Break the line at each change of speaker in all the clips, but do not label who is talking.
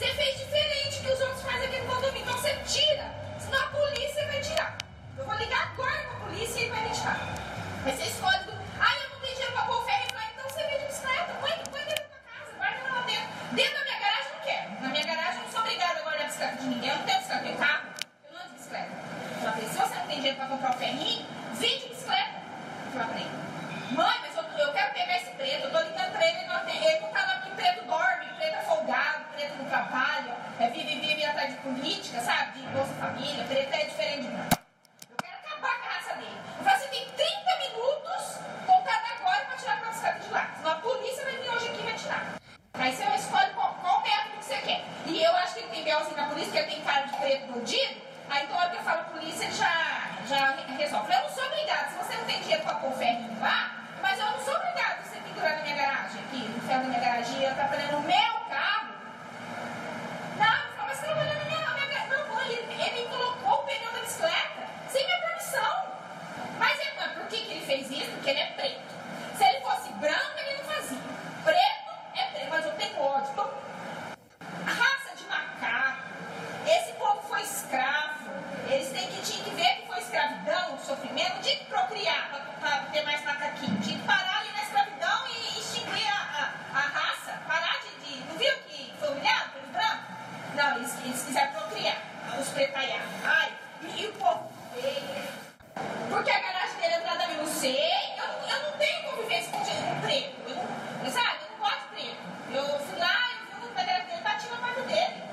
Você fez diferente que os outros fazem aqui no condomínio. Então você tira. Senão a polícia vai tirar. Eu vou ligar agora pra polícia e ele vai me tirar. Aí você escolhe. Ah, eu não tenho dinheiro pra pôr o ferro. Então você vende bicicleta. Põe, põe dentro da tua casa. Guarda lá dentro. Dentro da minha garagem eu não quero. Na minha garagem eu não sou obrigada a guardar a bicicleta de ninguém. Eu não tenho bicicleta, eu tenho carro. Eu não ando de bicicleta. Eu falei, se você não tem dinheiro pra comprar o ferrinho, vende bicicleta. Eu falei, mãe, mas eu, eu quero pegar esse preto. Eu tô ligando pra ele, ele não, tem, ele não tá lá porque preto dorme, preto é folgado, preto não trabalha, é vive, vive atrás de política, sabe? De Bolsa Família, preto é diferente de mim. Eu quero acabar com a raça dele. Eu falei, você tem 30 minutos contado agora pra tirar a bicicleta de lá. Senão a polícia vai vir hoje aqui e vai tirar. Aí você escolhe qual, qual método que você quer. E eu acho que ele tem belzinho na polícia, porque tem cara de preto bandido. Aí toda hora que eu falo polícia, ele já, já resolve. Eu não sou obrigada. Se você não tem dinheiro pra pôr ferro lá, mas eu não sou obrigada a você pendurar na minha garagem aqui, no ferro da minha garagem, eu trabalhando no meu carro. Não, eu falo, mas trabalhando na minha, na minha garagem. Não, mãe, ele, ele me colocou o pneu da bicicleta sem minha permissão. Mas é, mas por que, que ele fez isso? Porque ele é preto. Se ele fosse branco, ele não fazia. Preto é preto, mas eu tenho ódio. Então, raça de macaco. Esse povo foi escravo. Eles têm que, tinham que ver que foi escravidão, sofrimento, tinha que procriar para ter mais macaquinho. Tinha que parar ali na escravidão e extinguir a, a, a raça. Parar de, de. Não viu que foi humilhado pelos brancos? Não, eles, eles quiseram procriar. Os pretaiados. Ai, e, e o povo. Porque a garagem dele é nada a mim, não sei. Eu, eu não tenho convivência com o preto. Eu não, sabe? Eu não gosto de preto. Eu fui lá, eu vi o pedreiro dele, bati na porta dele.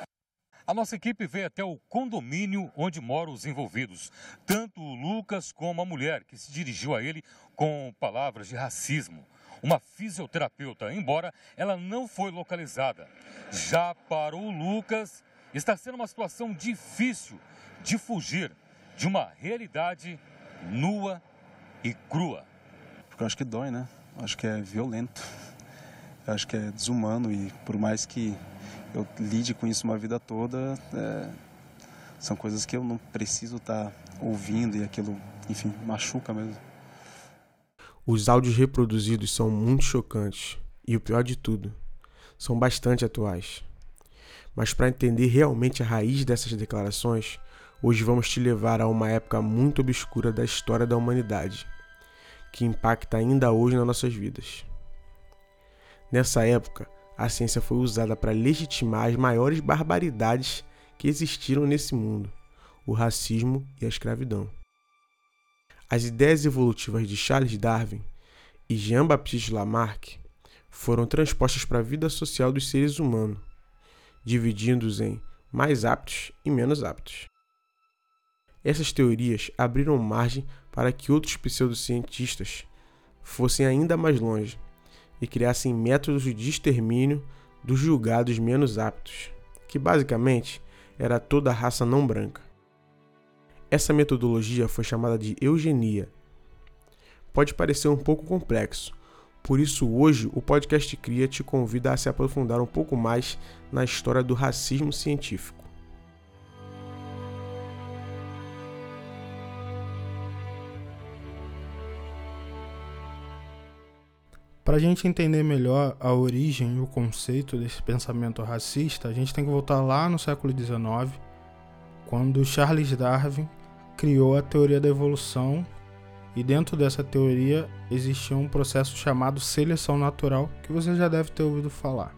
A nossa equipe veio até o condomínio onde moram os envolvidos, tanto o Lucas como a mulher, que se dirigiu a ele com palavras de racismo. Uma fisioterapeuta, embora ela não foi localizada. Já para o Lucas, está sendo uma situação difícil de fugir de uma realidade nua e crua.
Porque eu acho que dói, né? Acho que é violento. Acho que é desumano e por mais que eu lide com isso uma vida toda, é, são coisas que eu não preciso estar tá ouvindo e aquilo, enfim, machuca mesmo.
Os áudios reproduzidos são muito chocantes e o pior de tudo, são bastante atuais. Mas para entender realmente a raiz dessas declarações, hoje vamos te levar a uma época muito obscura da história da humanidade, que impacta ainda hoje nas nossas vidas. Nessa época, a ciência foi usada para legitimar as maiores barbaridades que existiram nesse mundo: o racismo e a escravidão. As ideias evolutivas de Charles Darwin e Jean-Baptiste Lamarck foram transpostas para a vida social dos seres humanos, dividindo-os em mais aptos e menos aptos. Essas teorias abriram margem para que outros pseudocientistas fossem ainda mais longe e criassem métodos de extermínio dos julgados menos aptos, que basicamente era toda a raça não branca. Essa metodologia foi chamada de eugenia. Pode parecer um pouco complexo, por isso hoje o podcast Cria te convida a se aprofundar um pouco mais na história do racismo científico. Para a gente entender melhor a origem e o conceito desse pensamento racista, a gente tem que voltar lá no século XIX, quando Charles Darwin criou a teoria da evolução e dentro dessa teoria existia um processo chamado seleção natural, que você já deve ter ouvido falar.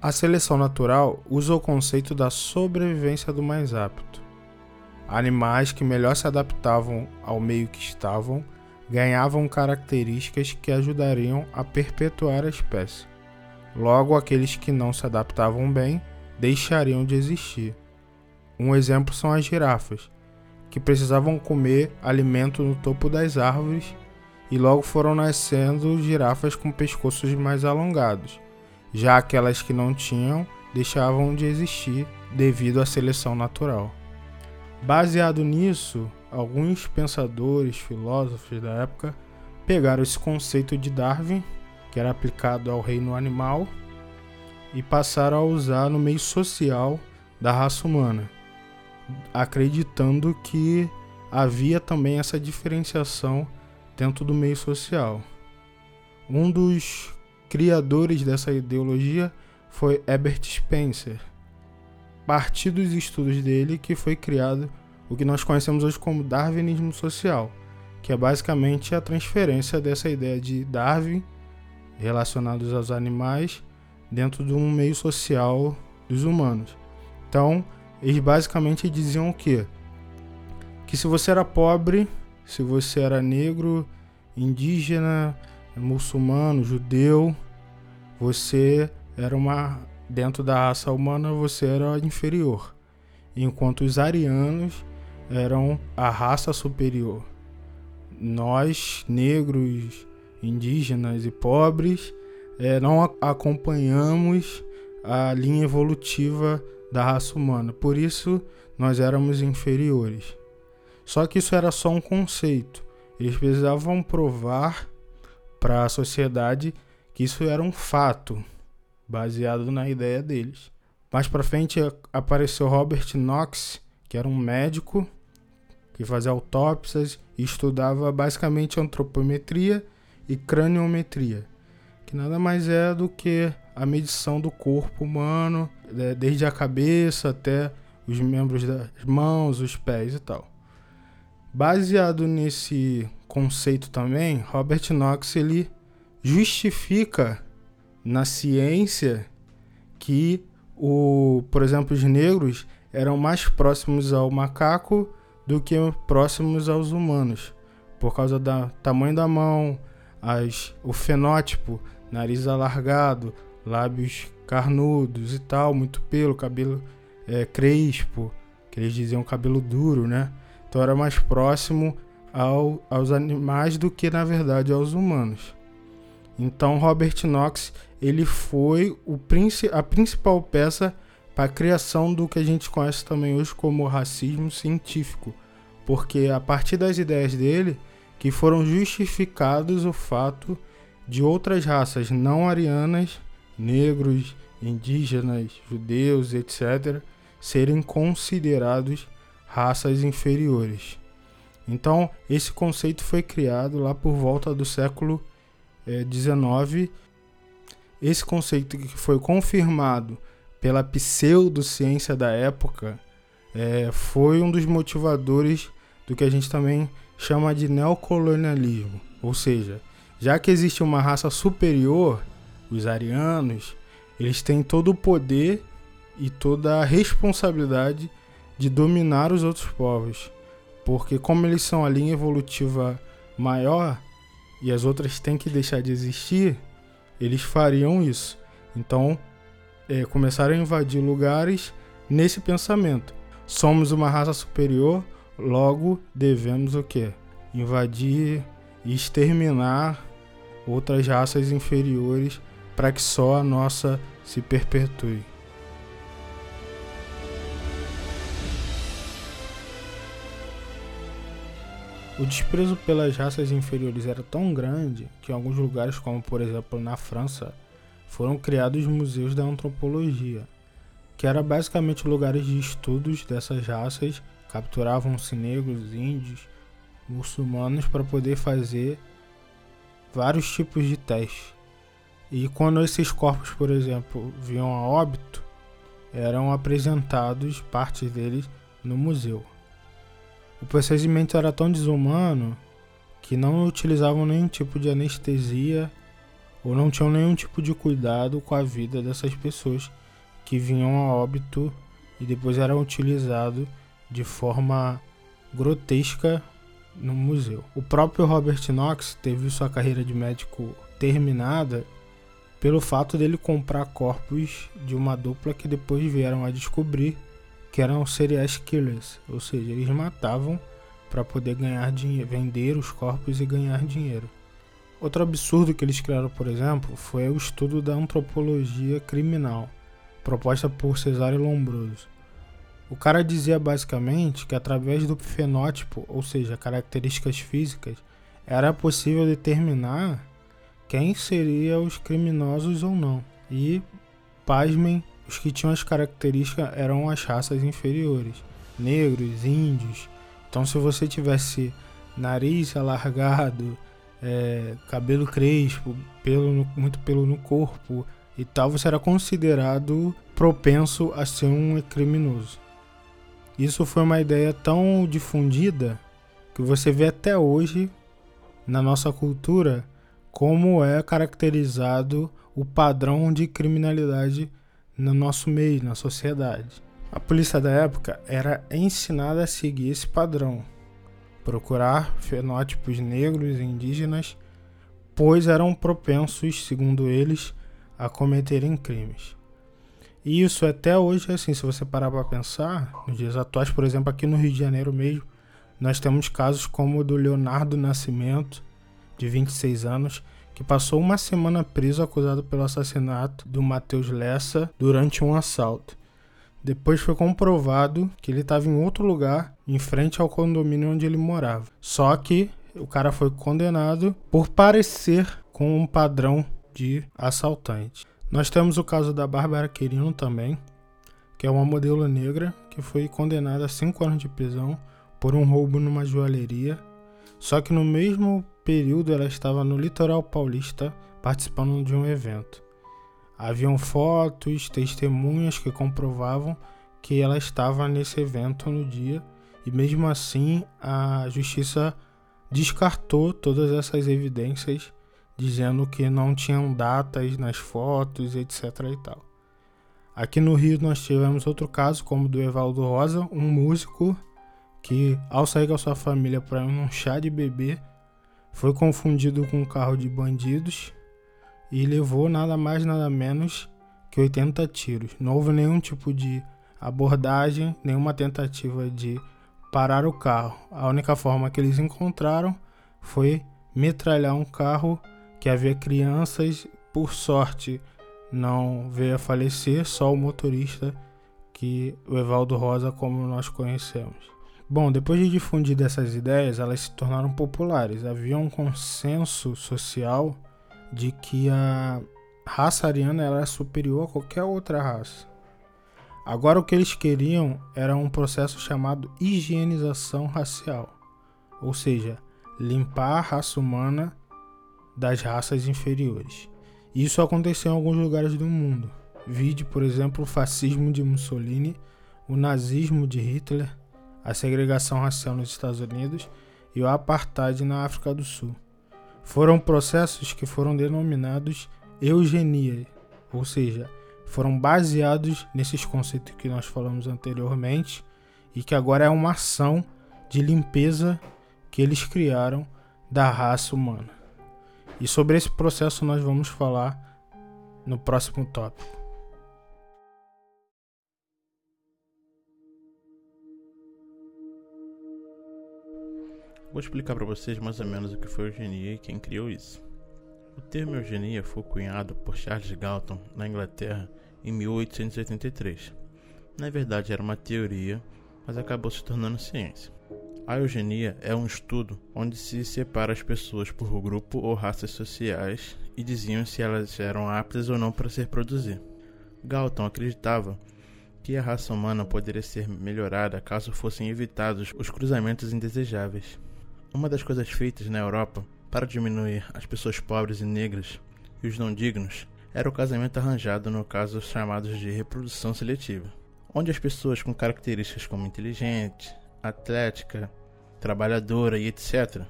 A seleção natural usa o conceito da sobrevivência do mais apto. Animais que melhor se adaptavam ao meio que estavam ganhavam características que ajudariam a perpetuar a espécie. Logo, aqueles que não se adaptavam bem deixariam de existir. Um exemplo são as girafas, que precisavam comer alimento no topo das árvores e logo foram nascendo girafas com pescoços mais alongados. Já aquelas que não tinham deixavam de existir devido à seleção natural. Baseado nisso, alguns pensadores, filósofos da época pegaram esse conceito de Darwin, que era aplicado ao reino animal, e passaram a usar no meio social da raça humana, acreditando que havia também essa diferenciação dentro do meio social. Um dos criadores dessa ideologia foi Herbert Spencer,
partir dos estudos dele que foi criado o que nós conhecemos hoje como darwinismo social, que é basicamente a transferência dessa ideia de Darwin relacionados aos animais dentro de um meio social dos humanos. Então, eles basicamente diziam o quê? Que se você era pobre, se você era negro, indígena, muçulmano, judeu, você era uma dentro da raça humana você era inferior, enquanto os arianos eram a raça superior. Nós, negros, indígenas e pobres, é, não acompanhamos a linha evolutiva da raça humana, por isso nós éramos inferiores. Só que isso era só um conceito. Eles precisavam provar para a sociedade que isso era um fato, baseado na ideia deles. Mais para frente apareceu Robert Knox, que era um médico que fazia autópsias e estudava basicamente antropometria e craniometria, que nada mais é do que a medição do corpo humano, né, desde a cabeça até os membros das mãos, os pés e tal. Baseado nesse conceito também, Robert Knox ele justifica na ciência que o, por exemplo, os negros eram mais próximos ao macaco do que próximos aos humanos, por causa do tamanho da mão, as, o fenótipo, nariz alargado, lábios carnudos e tal, muito pelo, cabelo é, crespo, que eles diziam cabelo duro, né? Então era mais próximo ao, aos animais do que na verdade aos humanos. Então Robert Knox ele foi o, a principal peça para a criação do que a gente conhece também hoje como racismo científico, porque a partir das ideias dele que foram justificados o fato de outras raças não arianas, negros, indígenas, judeus, etc., serem considerados raças inferiores. Então, esse conceito foi criado lá por volta do século XIX. Eh, esse conceito que foi confirmado pela pseudociência da época é, foi um dos motivadores do que a gente também chama de neocolonialismo. Ou seja, já que existe uma raça superior, os arianos, eles têm todo o poder e toda a responsabilidade de dominar os outros povos. Porque como eles são a linha evolutiva maior e as outras têm que deixar de existir, eles fariam isso. Então, é, começaram a invadir lugares nesse pensamento. Somos uma raça superior, logo devemos o quê? Invadir e exterminar outras raças inferiores para que só a nossa se perpetue. O desprezo pelas raças inferiores era tão grande que em alguns lugares, como por exemplo na França, foram criados museus da antropologia, que eram basicamente lugares de estudos dessas raças, capturavam-se negros, índios, muçulmanos para poder fazer vários tipos de testes. E quando esses corpos, por exemplo, vinham a óbito, eram apresentados partes deles no museu. O procedimento era tão desumano que não utilizavam nenhum tipo de anestesia ou não tinham nenhum tipo de cuidado com a vida dessas pessoas que vinham a óbito e depois eram utilizados de forma grotesca no museu. O próprio Robert Knox teve sua carreira de médico terminada pelo fato dele comprar corpos de uma dupla que depois vieram a descobrir que eram serial killers, ou seja, eles matavam para poder ganhar dinheiro, vender os corpos e ganhar dinheiro. Outro absurdo que eles criaram, por exemplo, foi o estudo da antropologia criminal, proposta por Cesare Lombroso. O cara dizia basicamente que através do fenótipo, ou seja, características físicas, era possível determinar quem seriam os criminosos ou não. E, pasmem, os que tinham as características eram as raças inferiores, negros, índios. Então, se você tivesse nariz alargado, é, cabelo crespo, pelo no, muito pelo no corpo e tal, você era considerado propenso a ser um criminoso. Isso foi uma ideia tão difundida que você vê até hoje na nossa cultura como é caracterizado o padrão de criminalidade no nosso meio, na sociedade. A polícia da época era ensinada a seguir esse padrão, procurar fenótipos negros e indígenas, pois eram propensos, segundo eles, a cometerem crimes. E isso até hoje é assim, se você parar para pensar, nos dias atuais, por exemplo, aqui no Rio de Janeiro mesmo, nós temos casos como o do Leonardo Nascimento, de 26 anos, que passou uma semana preso acusado pelo assassinato do Matheus Lessa durante um assalto. Depois foi comprovado que ele estava em outro lugar, em frente ao condomínio onde ele morava. Só que o cara foi condenado por parecer com um padrão de assaltante. Nós temos o caso da Bárbara Querino também, que é uma modelo negra que foi condenada a 5 anos de prisão por um roubo numa joalheria. Só que no mesmo período ela estava no litoral paulista participando de um evento. Haviam fotos, testemunhas que comprovavam que ela estava nesse evento no dia e mesmo assim a justiça descartou todas essas evidências dizendo que não tinham datas nas fotos, etc. e tal. Aqui no Rio nós tivemos outro caso, como do Evaldo Rosa, um músico que, ao sair com a sua família para um chá de bebê, foi confundido com um carro de bandidos e levou nada mais nada menos que 80 tiros. Não houve nenhum tipo de abordagem, nenhuma tentativa de parar o carro. A única forma que eles encontraram foi metralhar um carro que havia crianças, por sorte não veio a falecer, só o motorista que o Evaldo Rosa como nós conhecemos. Bom, depois de difundir dessas ideias, elas se tornaram populares. Havia um consenso social de que a raça ariana era superior a qualquer outra raça. Agora o que eles queriam era um processo chamado higienização racial, ou seja, limpar a raça humana das raças inferiores. Isso aconteceu em alguns lugares do mundo. Vide, por exemplo, o fascismo de Mussolini, o nazismo de Hitler, a segregação racial nos Estados Unidos e o apartheid na África do Sul. Foram processos que foram denominados eugenia, ou seja, foram baseados nesses conceitos que nós falamos anteriormente e que agora é uma ação de limpeza que eles criaram da raça humana. E sobre esse processo nós vamos falar no próximo tópico.
Vou explicar para vocês mais ou menos o que foi eugenia e quem criou isso. O termo eugenia foi cunhado por Charles Galton na Inglaterra em 1883. Na verdade, era uma teoria, mas acabou se tornando ciência. A eugenia é um estudo onde se separa as pessoas por grupo ou raças sociais e diziam se elas eram aptas ou não para se reproduzir. Galton acreditava que a raça humana poderia ser melhorada caso fossem evitados os cruzamentos indesejáveis. Uma das coisas feitas na Europa para diminuir as pessoas pobres e negras e os não dignos era o casamento arranjado no caso chamados de reprodução seletiva, onde as pessoas com características como inteligente, atlética, trabalhadora e etc.,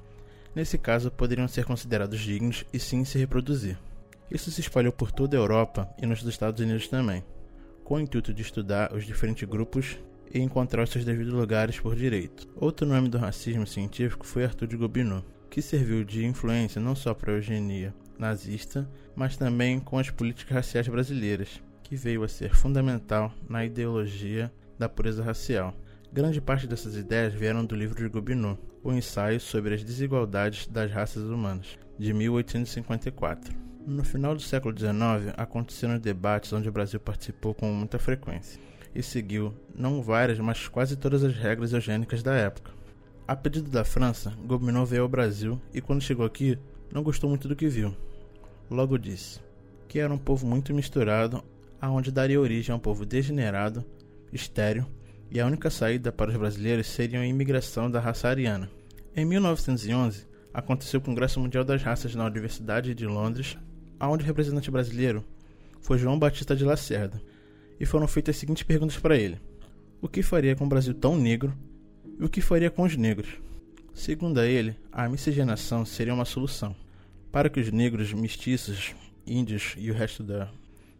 nesse caso poderiam ser considerados dignos e sim se reproduzir. Isso se espalhou por toda a Europa e nos Estados Unidos também, com o intuito de estudar os diferentes grupos e encontrar os seus devidos lugares por direito. Outro nome do racismo científico foi Arthur de Gobineau, que serviu de influência não só para a eugenia nazista, mas também com as políticas raciais brasileiras, que veio a ser fundamental na ideologia da pureza racial. Grande parte dessas ideias vieram do livro de Gobineau, O Ensaio sobre as Desigualdades das Raças Humanas, de 1854. No final do século XIX, aconteceram debates onde o Brasil participou com muita frequência e seguiu não várias, mas quase todas as regras eugênicas da época. A pedido da França, Gobineau veio ao Brasil e, quando chegou aqui, não gostou muito do que viu. Logo disse que era um povo muito misturado, aonde daria origem a um povo degenerado, estéril e a única saída para os brasileiros seria a imigração da raça ariana. Em 1911, aconteceu o Congresso Mundial das Raças na Universidade de Londres, onde o representante brasileiro foi João Batista de Lacerda. E foram feitas as seguintes perguntas para ele: O que faria com o Brasil tão negro e o que faria com os negros? Segundo ele, a miscigenação seria uma solução para que os negros, mestiços, índios e o resto da,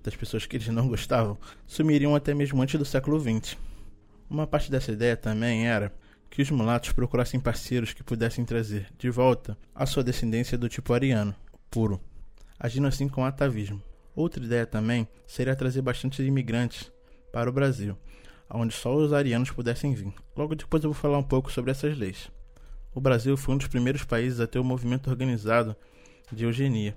das pessoas que eles não gostavam sumiriam até mesmo antes do século XX. Uma parte dessa ideia também era que os mulatos procurassem parceiros que pudessem trazer de volta a sua descendência do tipo ariano, puro, agindo assim com atavismo. Outra ideia também seria trazer bastante imigrantes para o Brasil, onde só os arianos pudessem vir. Logo depois eu vou falar um pouco sobre essas leis. O Brasil foi um dos primeiros países a ter um movimento organizado de eugenia.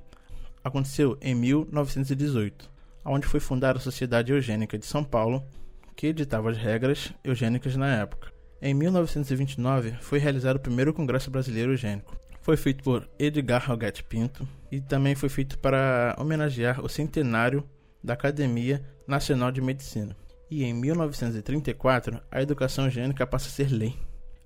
Aconteceu em 1918, onde foi fundada a Sociedade Eugênica de São Paulo, que editava as regras eugênicas na época. Em 1929, foi realizado o primeiro Congresso Brasileiro Eugênico. Foi feito por Edgar Roguete Pinto e também foi feito para homenagear o centenário da Academia Nacional de Medicina. E em 1934, a educação eugênica passa a ser lei.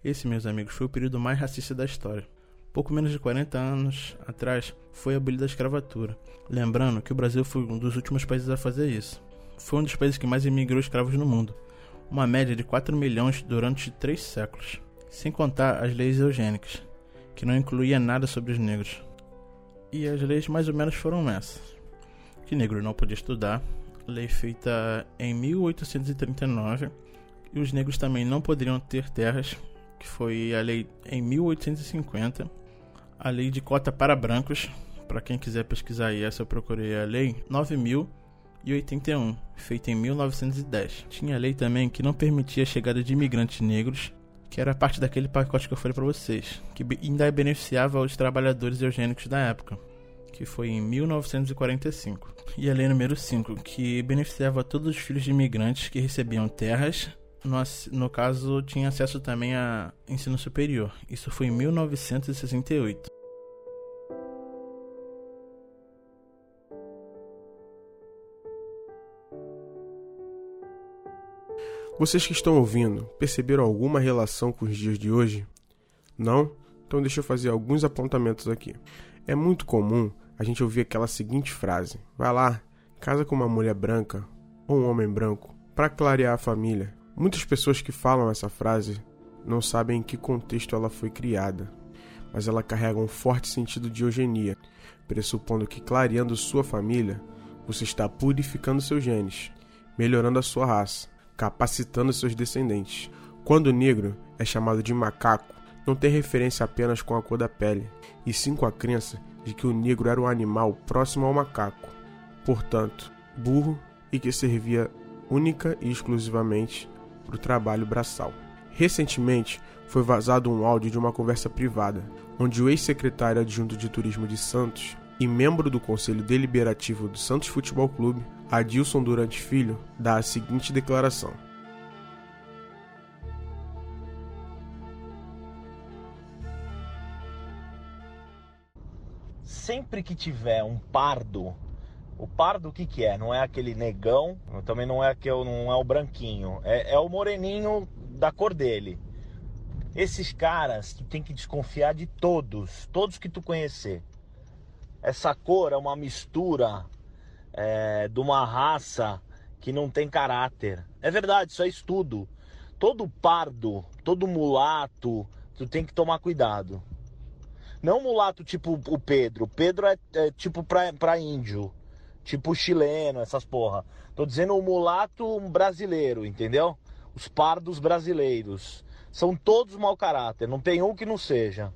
Esse, meus amigos, foi o período mais racista da história. Pouco menos de 40 anos atrás foi abolida a escravatura. Lembrando que o Brasil foi um dos últimos países a fazer isso. Foi um dos países que mais imigrou escravos no mundo, uma média de 4 milhões durante três séculos, sem contar as leis eugênicas, que não incluía nada sobre os negros. E as leis mais ou menos foram essas: que negro não podia estudar, lei feita em 1839, e os negros também não poderiam ter terras que foi a lei em 1850, a lei de cota para brancos. Para quem quiser pesquisar essa eu procurei a lei 9081, feita em 1910. Tinha lei também que não permitia a chegada de imigrantes negros, que era parte daquele pacote que eu falei para vocês, que ainda beneficiava os trabalhadores eugênicos da época, que foi em 1945. E a lei número 5, que beneficiava todos os filhos de imigrantes que recebiam terras no, no caso, tinha acesso também a ensino superior. Isso foi em 1968.
Vocês que estão ouvindo, perceberam alguma relação com os dias de hoje? Não? Então deixa eu fazer alguns apontamentos aqui. É muito comum a gente ouvir aquela seguinte frase: Vai lá, casa com uma mulher branca ou um homem branco para clarear a família. Muitas pessoas que falam essa frase não sabem em que contexto ela foi criada, mas ela carrega um forte sentido de eugenia, pressupondo que clareando sua família, você está purificando seus genes, melhorando a sua raça, capacitando seus descendentes. Quando o negro é chamado de macaco, não tem referência apenas com a cor da pele, e sim com a crença de que o negro era um animal próximo ao macaco, portanto, burro e que servia única e exclusivamente para o trabalho braçal. Recentemente, foi vazado um áudio de uma conversa privada, onde o ex-secretário adjunto de turismo de Santos e membro do Conselho Deliberativo do Santos Futebol Clube, Adilson Durante Filho, dá a seguinte declaração:
Sempre que tiver um pardo o pardo o que que é? Não é aquele negão, também não é aquele, não é o branquinho, é, é o moreninho da cor dele. Esses caras tu tem que desconfiar de todos, todos que tu conhecer. Essa cor é uma mistura é, de uma raça que não tem caráter. É verdade, isso é estudo. Todo pardo, todo mulato, tu tem que tomar cuidado. Não mulato tipo o Pedro. Pedro é, é tipo pra, pra índio tipo chileno, essas porra. Tô dizendo o mulato brasileiro, entendeu? Os pardos brasileiros. São todos mau caráter, não tem um que não seja.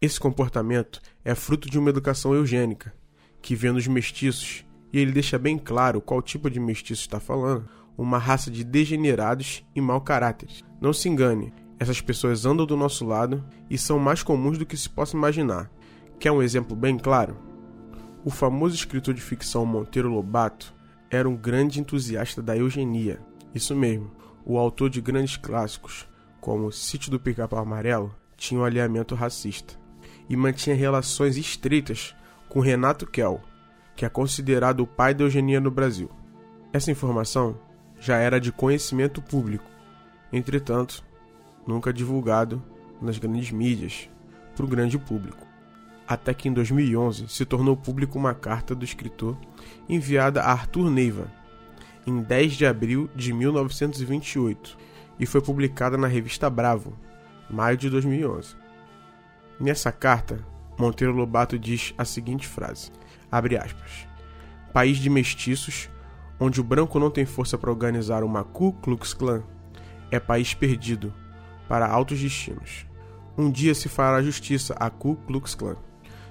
Esse comportamento é fruto de uma educação eugênica, que vê nos mestiços, e ele deixa bem claro qual tipo de mestiço está falando, uma raça de degenerados e mau caráteres. Não se engane, essas pessoas andam do nosso lado e são mais comuns do que se possa imaginar. Quer um exemplo bem claro? O famoso escritor de ficção Monteiro Lobato era um grande entusiasta da eugenia. Isso mesmo, o autor de grandes clássicos, como Sítio do Pica-Pau Amarelo, tinha um alinhamento racista e mantinha relações estreitas com Renato Kell, que é considerado o pai da eugenia no Brasil. Essa informação já era de conhecimento público, entretanto, nunca divulgado nas grandes mídias para o grande público até que em 2011 se tornou público uma carta do escritor enviada a Arthur Neiva. em 10 de abril de 1928 e foi publicada na revista Bravo, maio de 2011. Nessa carta, Monteiro Lobato diz a seguinte frase: abre aspas. País de mestiços, onde o branco não tem força para organizar uma Ku Klux Klan, é país perdido para altos destinos. Um dia se fará justiça a Ku Klux Klan.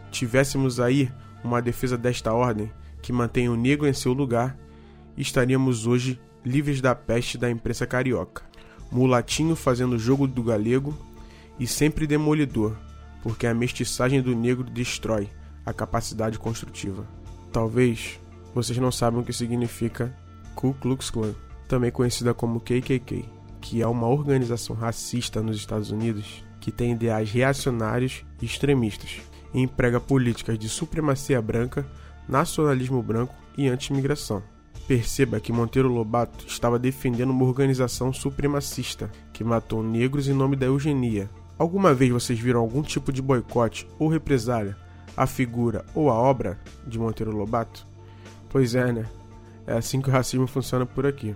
Tivéssemos aí uma defesa desta ordem que mantém o negro em seu lugar, estaríamos hoje livres da peste da imprensa carioca. Mulatinho fazendo jogo do galego e sempre demolidor, porque a mestiçagem do negro destrói a capacidade construtiva. Talvez vocês não saibam o que significa Ku Klux Klan, também conhecida como KKK, que é uma organização racista nos Estados Unidos que tem ideais reacionários e extremistas e emprega políticas de supremacia branca, nacionalismo branco e anti-imigração. Perceba que Monteiro Lobato estava defendendo uma organização supremacista que matou negros em nome da eugenia. Alguma vez vocês viram algum tipo de boicote ou represália à figura ou à obra de Monteiro Lobato? Pois é, né? É assim que o racismo funciona por aqui.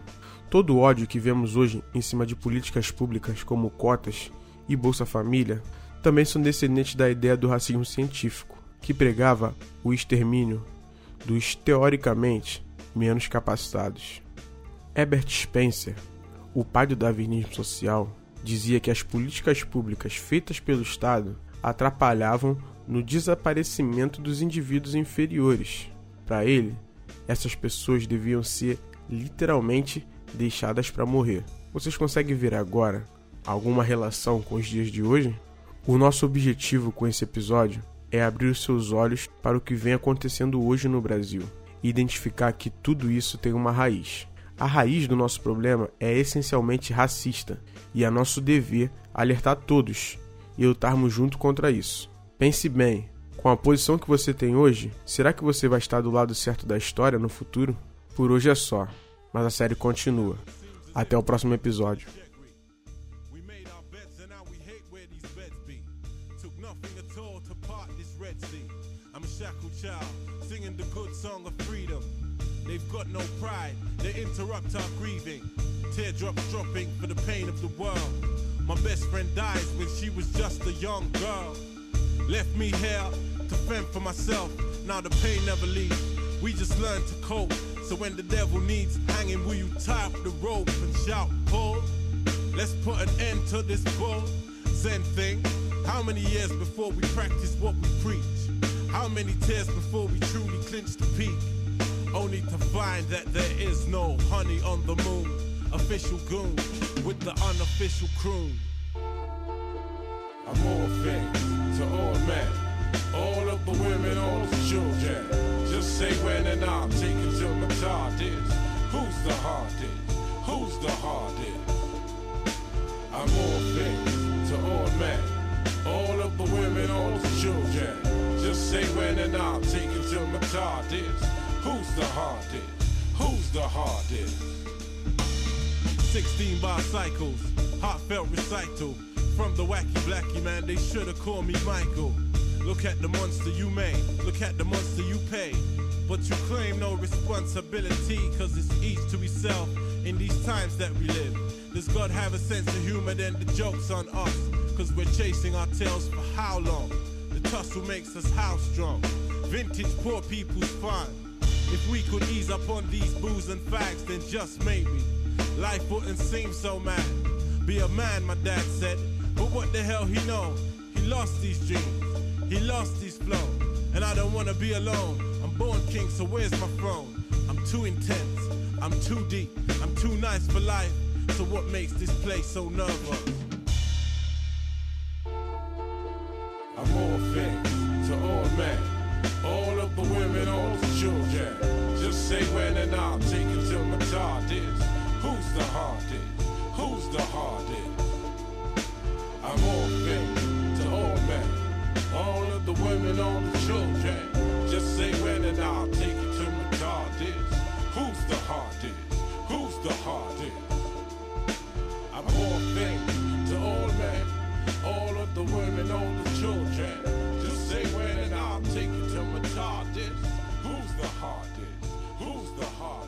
Todo o ódio que vemos hoje em cima de políticas públicas como cotas e Bolsa Família também são descendentes da ideia do racismo científico, que pregava o extermínio dos teoricamente menos capacitados. Herbert Spencer, o pai do darwinismo social, dizia que as políticas públicas feitas pelo Estado atrapalhavam no desaparecimento dos indivíduos inferiores. Para ele, essas pessoas deviam ser literalmente deixadas para morrer. Vocês conseguem ver agora alguma relação com os dias de hoje? O nosso objetivo com esse episódio é abrir os seus olhos para o que vem acontecendo hoje no Brasil e identificar que tudo isso tem uma raiz. A raiz do nosso problema é essencialmente racista e é nosso dever alertar todos e lutarmos junto contra isso. Pense bem, com a posição que você tem hoje, será que você vai estar do lado certo da história no futuro? Por hoje é só, mas a série continua. Até o próximo episódio. singing the good song of. They've got no pride, they interrupt our grieving. Teardrops dropping for the pain of the world. My best friend dies when she was just a young girl. Left me here to fend for myself. Now the pain never leaves. We just learn to cope. So when the devil needs hanging, will you tie up the rope and shout, pull? Let's put an end to this bull. Zen thing. How many years before we practice what we preach? How many tears before we truly clinch the peak? Only to find that there is no honey on the moon. Official goon with the unofficial croon. I'm all things to all men. All of the women, all the children. Just say when and I'll take it my is. Who's the hardest? Who's the hardest? I'm all things to all men. All of the women, all the children. Just say when and I'll take it my card is. Who's the hardest? Who's the hardest? 16 bicycles, heartfelt recital. From the wacky blacky man, they should've called me Michael. Look at the monster you made, look at the monster you paid. But you claim no responsibility, cause it's each to himself in these times that we live. Does God have a sense of humor? Then the joke's on us, cause we're chasing our tails for how long? The tussle makes us house strong. Vintage poor people's fun. If we could ease up on these booze and fags, then just maybe life wouldn't seem so mad. Be a man, my dad said. But what the hell he know? He lost these dreams. He lost his flow. And I don't wanna be alone. I'm born king, so where's my throne? I'm too intense. I'm too deep. I'm too nice for life. So what makes this place so nervous? And I'll take it till my child is. Who's the hardest? Who's the hardest? I'm all things to all men, all of the women, all the children. Just say when and I'll take it till my child is. Who's the hardest? Who's the hardest? I'm all things to all men, all of the women, all the children. Just say when and I'll take you to my hardest. Who's the hardest? Who's the hardest?